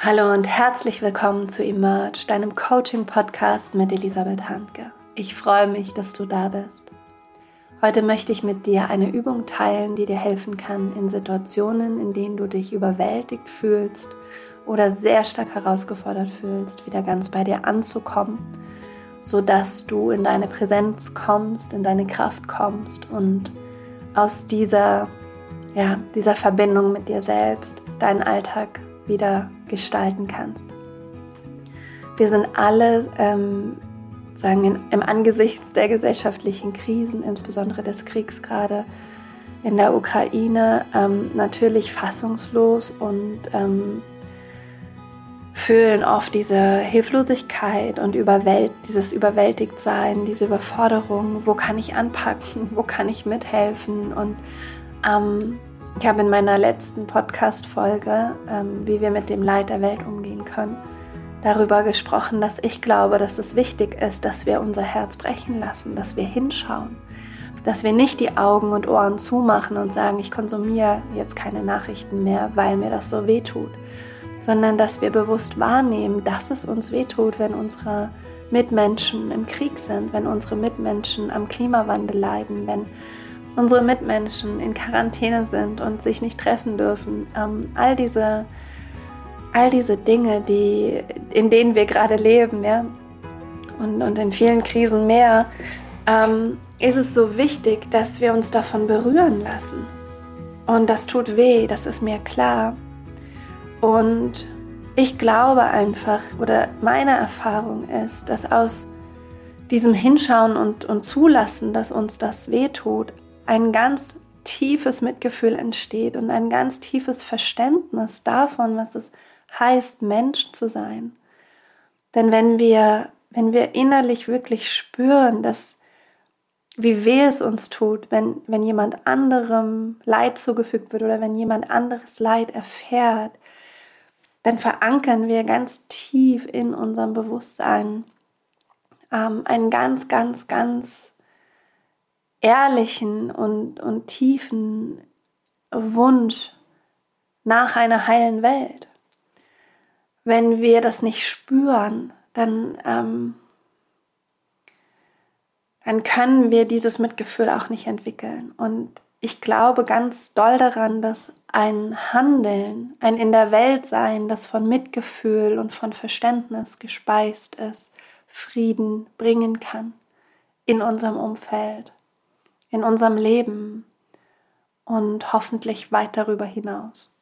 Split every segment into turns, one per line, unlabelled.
Hallo und herzlich willkommen zu Emerge, deinem Coaching-Podcast mit Elisabeth Handke. Ich freue mich, dass du da bist. Heute möchte ich mit dir eine Übung teilen, die dir helfen kann, in Situationen, in denen du dich überwältigt fühlst oder sehr stark herausgefordert fühlst, wieder ganz bei dir anzukommen, sodass du in deine Präsenz kommst, in deine Kraft kommst und aus dieser, ja, dieser Verbindung mit dir selbst deinen Alltag wieder gestalten kannst. Wir sind alle ähm, sagen in, im Angesicht der gesellschaftlichen Krisen, insbesondere des Kriegs gerade in der Ukraine, ähm, natürlich fassungslos und ähm, fühlen oft diese Hilflosigkeit und Überwält dieses Überwältigtsein, diese Überforderung. Wo kann ich anpacken? Wo kann ich mithelfen? Und ähm, ich habe in meiner letzten Podcast-Folge, ähm, wie wir mit dem Leid der Welt umgehen können, darüber gesprochen, dass ich glaube, dass es wichtig ist, dass wir unser Herz brechen lassen, dass wir hinschauen, dass wir nicht die Augen und Ohren zumachen und sagen, ich konsumiere jetzt keine Nachrichten mehr, weil mir das so weh tut, sondern dass wir bewusst wahrnehmen, dass es uns weh tut, wenn unsere Mitmenschen im Krieg sind, wenn unsere Mitmenschen am Klimawandel leiden, wenn unsere Mitmenschen in Quarantäne sind und sich nicht treffen dürfen. Ähm, all diese all diese Dinge, die, in denen wir gerade leben, ja, und, und in vielen Krisen mehr, ähm, ist es so wichtig, dass wir uns davon berühren lassen. Und das tut weh, das ist mir klar. Und ich glaube einfach, oder meine Erfahrung ist, dass aus diesem Hinschauen und, und Zulassen, dass uns das weh tut, ein ganz tiefes Mitgefühl entsteht und ein ganz tiefes Verständnis davon, was es heißt, Mensch zu sein. Denn wenn wir, wenn wir innerlich wirklich spüren, dass wie weh es uns tut, wenn, wenn jemand anderem Leid zugefügt wird oder wenn jemand anderes Leid erfährt, dann verankern wir ganz tief in unserem Bewusstsein ähm, einen ganz, ganz, ganz ehrlichen und, und tiefen Wunsch nach einer heilen Welt. Wenn wir das nicht spüren, dann, ähm, dann können wir dieses Mitgefühl auch nicht entwickeln. Und ich glaube ganz doll daran, dass ein Handeln, ein in der Welt sein, das von Mitgefühl und von Verständnis gespeist ist, Frieden bringen kann in unserem Umfeld in unserem Leben und hoffentlich weit darüber hinaus.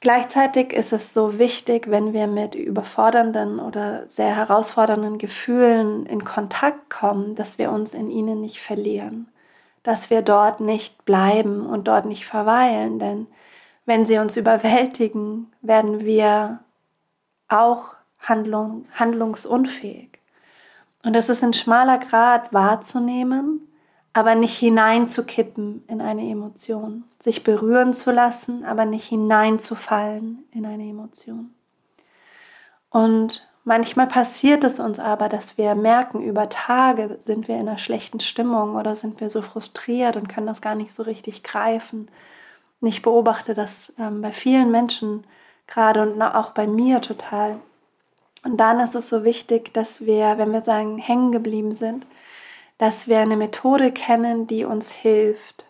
Gleichzeitig ist es so wichtig, wenn wir mit überfordernden oder sehr herausfordernden Gefühlen in Kontakt kommen, dass wir uns in ihnen nicht verlieren, dass wir dort nicht bleiben und dort nicht verweilen, denn wenn sie uns überwältigen, werden wir auch handlung, handlungsunfähig. Und das ist ein schmaler Grad wahrzunehmen, aber nicht hineinzukippen in eine Emotion. Sich berühren zu lassen, aber nicht hineinzufallen in eine Emotion. Und manchmal passiert es uns aber, dass wir merken, über Tage sind wir in einer schlechten Stimmung oder sind wir so frustriert und können das gar nicht so richtig greifen. Und ich beobachte das ähm, bei vielen Menschen gerade und auch bei mir total und dann ist es so wichtig, dass wir, wenn wir sagen, hängen geblieben sind, dass wir eine Methode kennen, die uns hilft,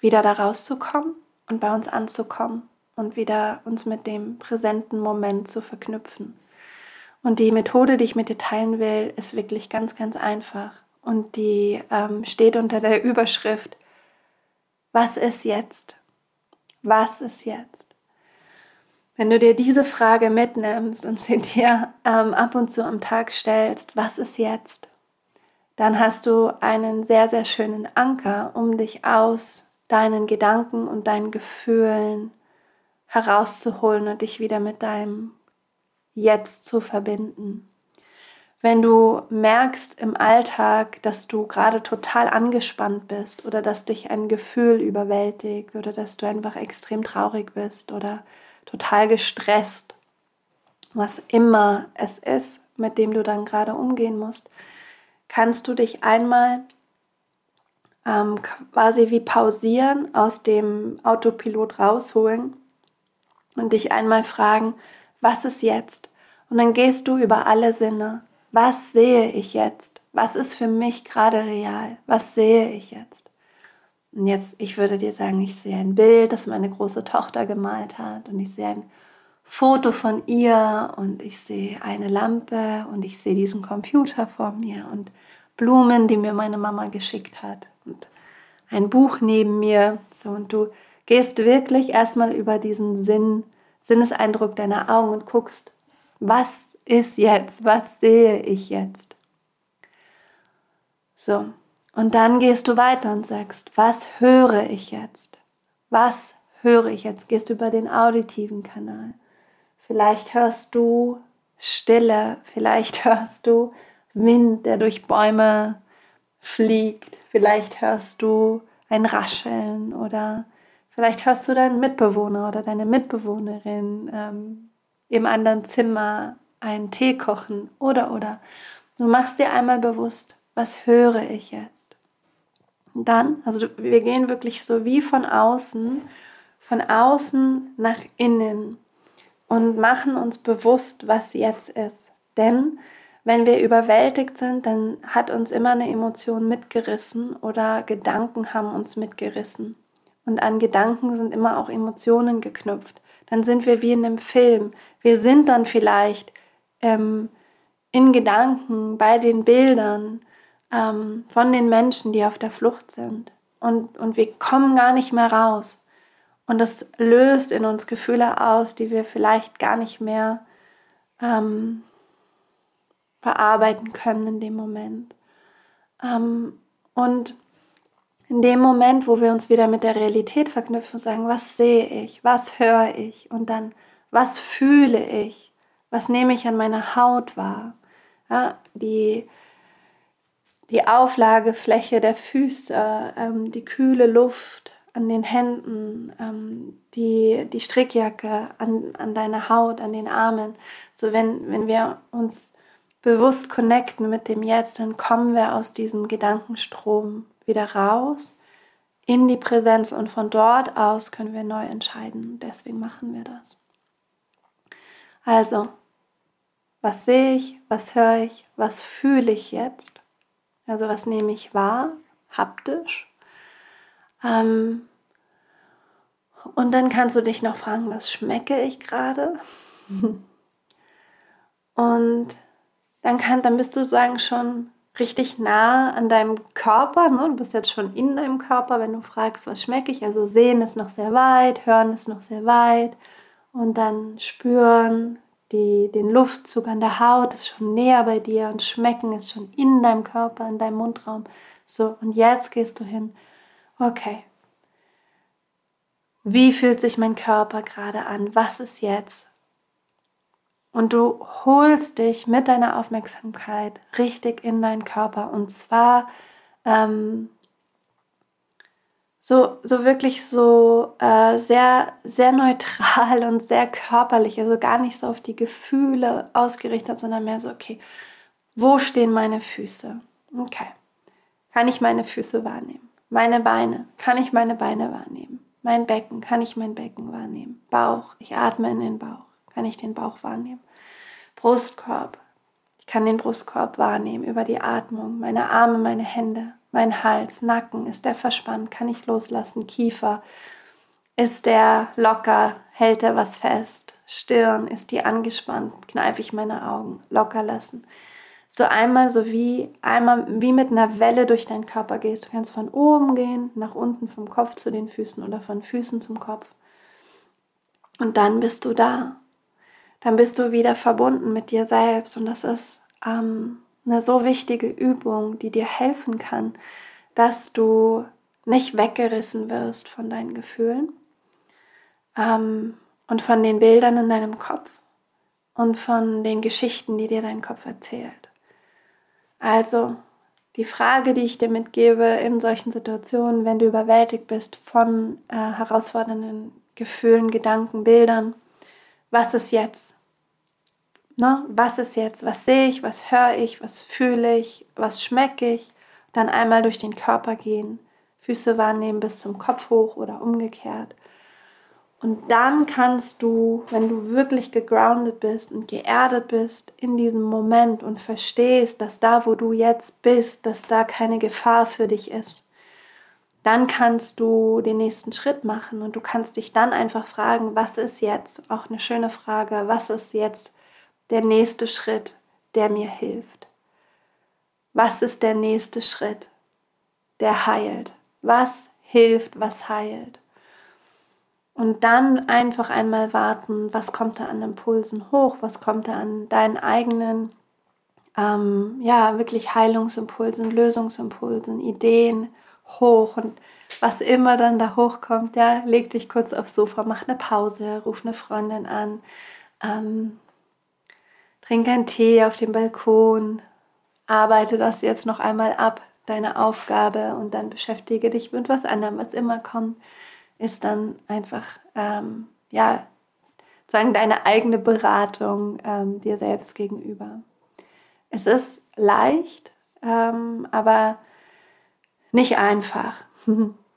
wieder da rauszukommen und bei uns anzukommen und wieder uns mit dem präsenten Moment zu verknüpfen. Und die Methode, die ich mit dir teilen will, ist wirklich ganz, ganz einfach. Und die ähm, steht unter der Überschrift, was ist jetzt? Was ist jetzt? Wenn du dir diese Frage mitnimmst und sie dir ähm, ab und zu am Tag stellst, was ist jetzt? Dann hast du einen sehr, sehr schönen Anker, um dich aus deinen Gedanken und deinen Gefühlen herauszuholen und dich wieder mit deinem Jetzt zu verbinden. Wenn du merkst im Alltag, dass du gerade total angespannt bist oder dass dich ein Gefühl überwältigt oder dass du einfach extrem traurig bist oder total gestresst, was immer es ist, mit dem du dann gerade umgehen musst, kannst du dich einmal ähm, quasi wie pausieren, aus dem Autopilot rausholen und dich einmal fragen, was ist jetzt? Und dann gehst du über alle Sinne. Was sehe ich jetzt? Was ist für mich gerade real? Was sehe ich jetzt? Und jetzt, ich würde dir sagen, ich sehe ein Bild, das meine große Tochter gemalt hat. Und ich sehe ein Foto von ihr. Und ich sehe eine Lampe. Und ich sehe diesen Computer vor mir. Und Blumen, die mir meine Mama geschickt hat. Und ein Buch neben mir. So und du gehst wirklich erstmal über diesen Sinn, Sinneseindruck deiner Augen und guckst, was ist jetzt, was sehe ich jetzt. So, und dann gehst du weiter und sagst, was höre ich jetzt? Was höre ich jetzt? Gehst du über den auditiven Kanal. Vielleicht hörst du Stille, vielleicht hörst du Wind, der durch Bäume fliegt, vielleicht hörst du ein Rascheln oder vielleicht hörst du deinen Mitbewohner oder deine Mitbewohnerin ähm, im anderen Zimmer einen Tee kochen oder oder. Du machst dir einmal bewusst, was höre ich jetzt? Dann, also wir gehen wirklich so wie von außen, von außen nach innen und machen uns bewusst, was jetzt ist. Denn wenn wir überwältigt sind, dann hat uns immer eine Emotion mitgerissen oder Gedanken haben uns mitgerissen. Und an Gedanken sind immer auch Emotionen geknüpft. Dann sind wir wie in einem Film. Wir sind dann vielleicht ähm, in Gedanken bei den Bildern ähm, von den Menschen, die auf der Flucht sind. Und, und wir kommen gar nicht mehr raus. Und das löst in uns Gefühle aus, die wir vielleicht gar nicht mehr ähm, verarbeiten können in dem Moment. Ähm, und in dem Moment, wo wir uns wieder mit der Realität verknüpfen, sagen, was sehe ich, was höre ich und dann, was fühle ich, was nehme ich an meiner Haut wahr. Ja, die, die Auflagefläche der Füße, ähm, die kühle Luft, an den Händen, ähm, die, die Strickjacke an, an deiner Haut, an den Armen. So wenn, wenn wir uns bewusst connecten mit dem Jetzt, dann kommen wir aus diesem Gedankenstrom wieder raus in die Präsenz und von dort aus können wir neu entscheiden. Deswegen machen wir das. Also, was sehe ich, was höre ich, was fühle ich jetzt? Also was nehme ich wahr, haptisch ähm, und dann kannst du dich noch fragen, was schmecke ich gerade? und dann, kann, dann bist du sagen schon richtig nah an deinem Körper. Ne? Du bist jetzt schon in deinem Körper, wenn du fragst, was schmecke ich. Also sehen ist noch sehr weit, hören ist noch sehr weit. Und dann spüren, die, den Luftzug an der Haut ist schon näher bei dir und schmecken ist schon in deinem Körper, in deinem Mundraum. So, und jetzt gehst du hin okay, wie fühlt sich mein Körper gerade an? Was ist jetzt? Und du holst dich mit deiner Aufmerksamkeit richtig in deinen Körper und zwar ähm, so, so wirklich so äh, sehr, sehr neutral und sehr körperlich, also gar nicht so auf die Gefühle ausgerichtet, sondern mehr so, okay, wo stehen meine Füße? Okay, kann ich meine Füße wahrnehmen? Meine Beine, kann ich meine Beine wahrnehmen? Mein Becken, kann ich mein Becken wahrnehmen? Bauch, ich atme in den Bauch, kann ich den Bauch wahrnehmen? Brustkorb, ich kann den Brustkorb wahrnehmen über die Atmung, meine Arme, meine Hände, mein Hals, Nacken, ist der verspannt, kann ich loslassen? Kiefer, ist der locker, hält er was fest? Stirn, ist die angespannt, kneife ich meine Augen, locker lassen so einmal so wie einmal wie mit einer Welle durch deinen Körper gehst. Du kannst von oben gehen, nach unten vom Kopf zu den Füßen oder von Füßen zum Kopf. Und dann bist du da. Dann bist du wieder verbunden mit dir selbst. Und das ist ähm, eine so wichtige Übung, die dir helfen kann, dass du nicht weggerissen wirst von deinen Gefühlen ähm, und von den Bildern in deinem Kopf und von den Geschichten, die dir dein Kopf erzählt. Also die Frage, die ich dir mitgebe in solchen Situationen, wenn du überwältigt bist von äh, herausfordernden Gefühlen, Gedanken, Bildern, was ist jetzt? Ne? Was ist jetzt? Was sehe ich? Was höre ich? Was fühle ich? Was schmecke ich? Dann einmal durch den Körper gehen, Füße wahrnehmen bis zum Kopf hoch oder umgekehrt. Und dann kannst du, wenn du wirklich gegroundet bist und geerdet bist in diesem Moment und verstehst, dass da, wo du jetzt bist, dass da keine Gefahr für dich ist, dann kannst du den nächsten Schritt machen und du kannst dich dann einfach fragen, was ist jetzt, auch eine schöne Frage, was ist jetzt der nächste Schritt, der mir hilft? Was ist der nächste Schritt, der heilt? Was hilft, was heilt? Und dann einfach einmal warten, was kommt da an Impulsen hoch, was kommt da an deinen eigenen, ähm, ja, wirklich Heilungsimpulsen, Lösungsimpulsen, Ideen hoch und was immer dann da hochkommt, ja, leg dich kurz aufs Sofa, mach eine Pause, ruf eine Freundin an, ähm, trink einen Tee auf dem Balkon, arbeite das jetzt noch einmal ab, deine Aufgabe und dann beschäftige dich mit was anderem, was immer kommt ist dann einfach, ähm, ja, sozusagen deine eigene Beratung ähm, dir selbst gegenüber. Es ist leicht, ähm, aber nicht einfach.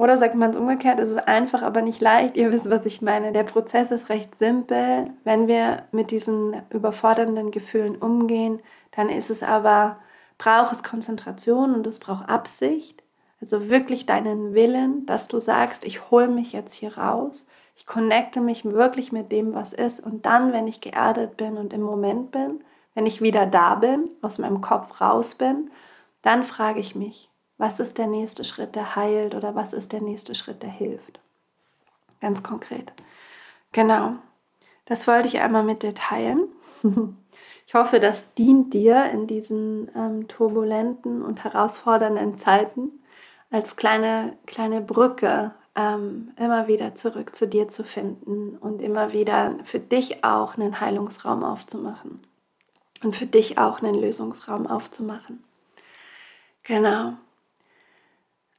Oder sagt man es umgekehrt, es ist einfach, aber nicht leicht. Ihr wisst, was ich meine. Der Prozess ist recht simpel. Wenn wir mit diesen überfordernden Gefühlen umgehen, dann ist es aber, braucht es Konzentration und es braucht Absicht. Also wirklich deinen Willen, dass du sagst, ich hole mich jetzt hier raus, ich connecte mich wirklich mit dem, was ist. Und dann, wenn ich geerdet bin und im Moment bin, wenn ich wieder da bin, aus meinem Kopf raus bin, dann frage ich mich, was ist der nächste Schritt, der heilt oder was ist der nächste Schritt, der hilft. Ganz konkret. Genau. Das wollte ich einmal mit dir teilen. Ich hoffe, das dient dir in diesen ähm, turbulenten und herausfordernden Zeiten als kleine, kleine Brücke ähm, immer wieder zurück zu dir zu finden und immer wieder für dich auch einen Heilungsraum aufzumachen und für dich auch einen Lösungsraum aufzumachen. Genau.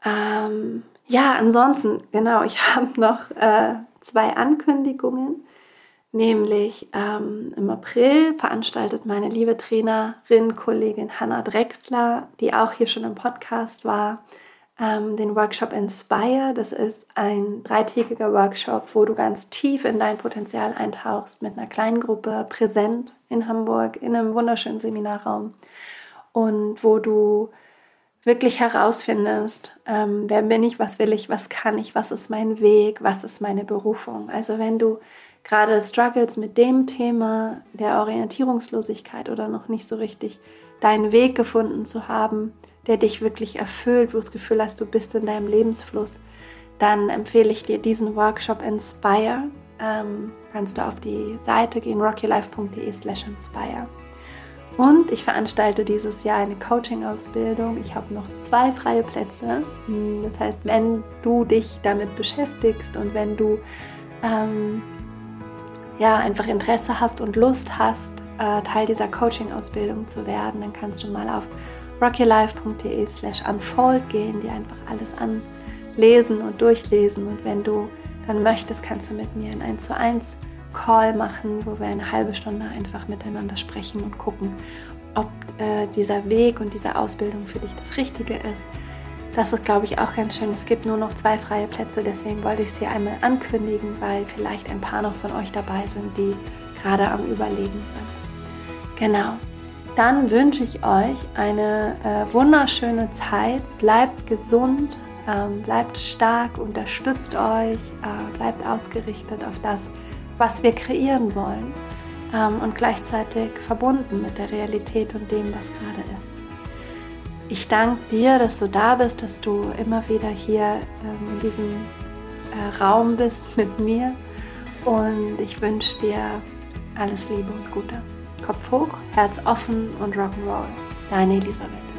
Ähm, ja, ansonsten, genau, ich habe noch äh, zwei Ankündigungen. Nämlich ähm, im April veranstaltet meine liebe Trainerin, Kollegin Hanna Drexler, die auch hier schon im Podcast war, ähm, den Workshop Inspire. Das ist ein dreitägiger Workshop, wo du ganz tief in dein Potenzial eintauchst mit einer kleinen Gruppe, präsent in Hamburg, in einem wunderschönen Seminarraum und wo du wirklich herausfindest, ähm, wer bin ich, was will ich, was kann ich, was ist mein Weg, was ist meine Berufung. Also wenn du gerade struggles mit dem Thema der Orientierungslosigkeit oder noch nicht so richtig deinen Weg gefunden zu haben, der dich wirklich erfüllt, wo du das Gefühl hast, du bist in deinem Lebensfluss, dann empfehle ich dir diesen Workshop Inspire. Ähm, kannst du auf die Seite gehen, rockylife.de slash inspire. Und ich veranstalte dieses Jahr eine Coaching-Ausbildung. Ich habe noch zwei freie Plätze. Hm, das heißt, wenn du dich damit beschäftigst und wenn du ähm, ja, einfach Interesse hast und Lust hast, äh, Teil dieser Coaching-Ausbildung zu werden, dann kannst du mal auf rockylife.de slash unfold gehen, dir einfach alles anlesen und durchlesen. Und wenn du dann möchtest, kannst du mit mir ein 1 zu 1 Call machen, wo wir eine halbe Stunde einfach miteinander sprechen und gucken, ob äh, dieser Weg und diese Ausbildung für dich das Richtige ist. Das ist, glaube ich, auch ganz schön. Es gibt nur noch zwei freie Plätze, deswegen wollte ich es hier einmal ankündigen, weil vielleicht ein paar noch von euch dabei sind, die gerade am Überlegen sind. Genau dann wünsche ich euch eine äh, wunderschöne Zeit. Bleibt gesund, ähm, bleibt stark, unterstützt euch, äh, bleibt ausgerichtet auf das, was wir kreieren wollen ähm, und gleichzeitig verbunden mit der Realität und dem, was gerade ist. Ich danke dir, dass du da bist, dass du immer wieder hier ähm, in diesem äh, Raum bist mit mir und ich wünsche dir alles Liebe und Gute. Kopf hoch, Herz offen und Rock'n'Roll. Deine Elisabeth.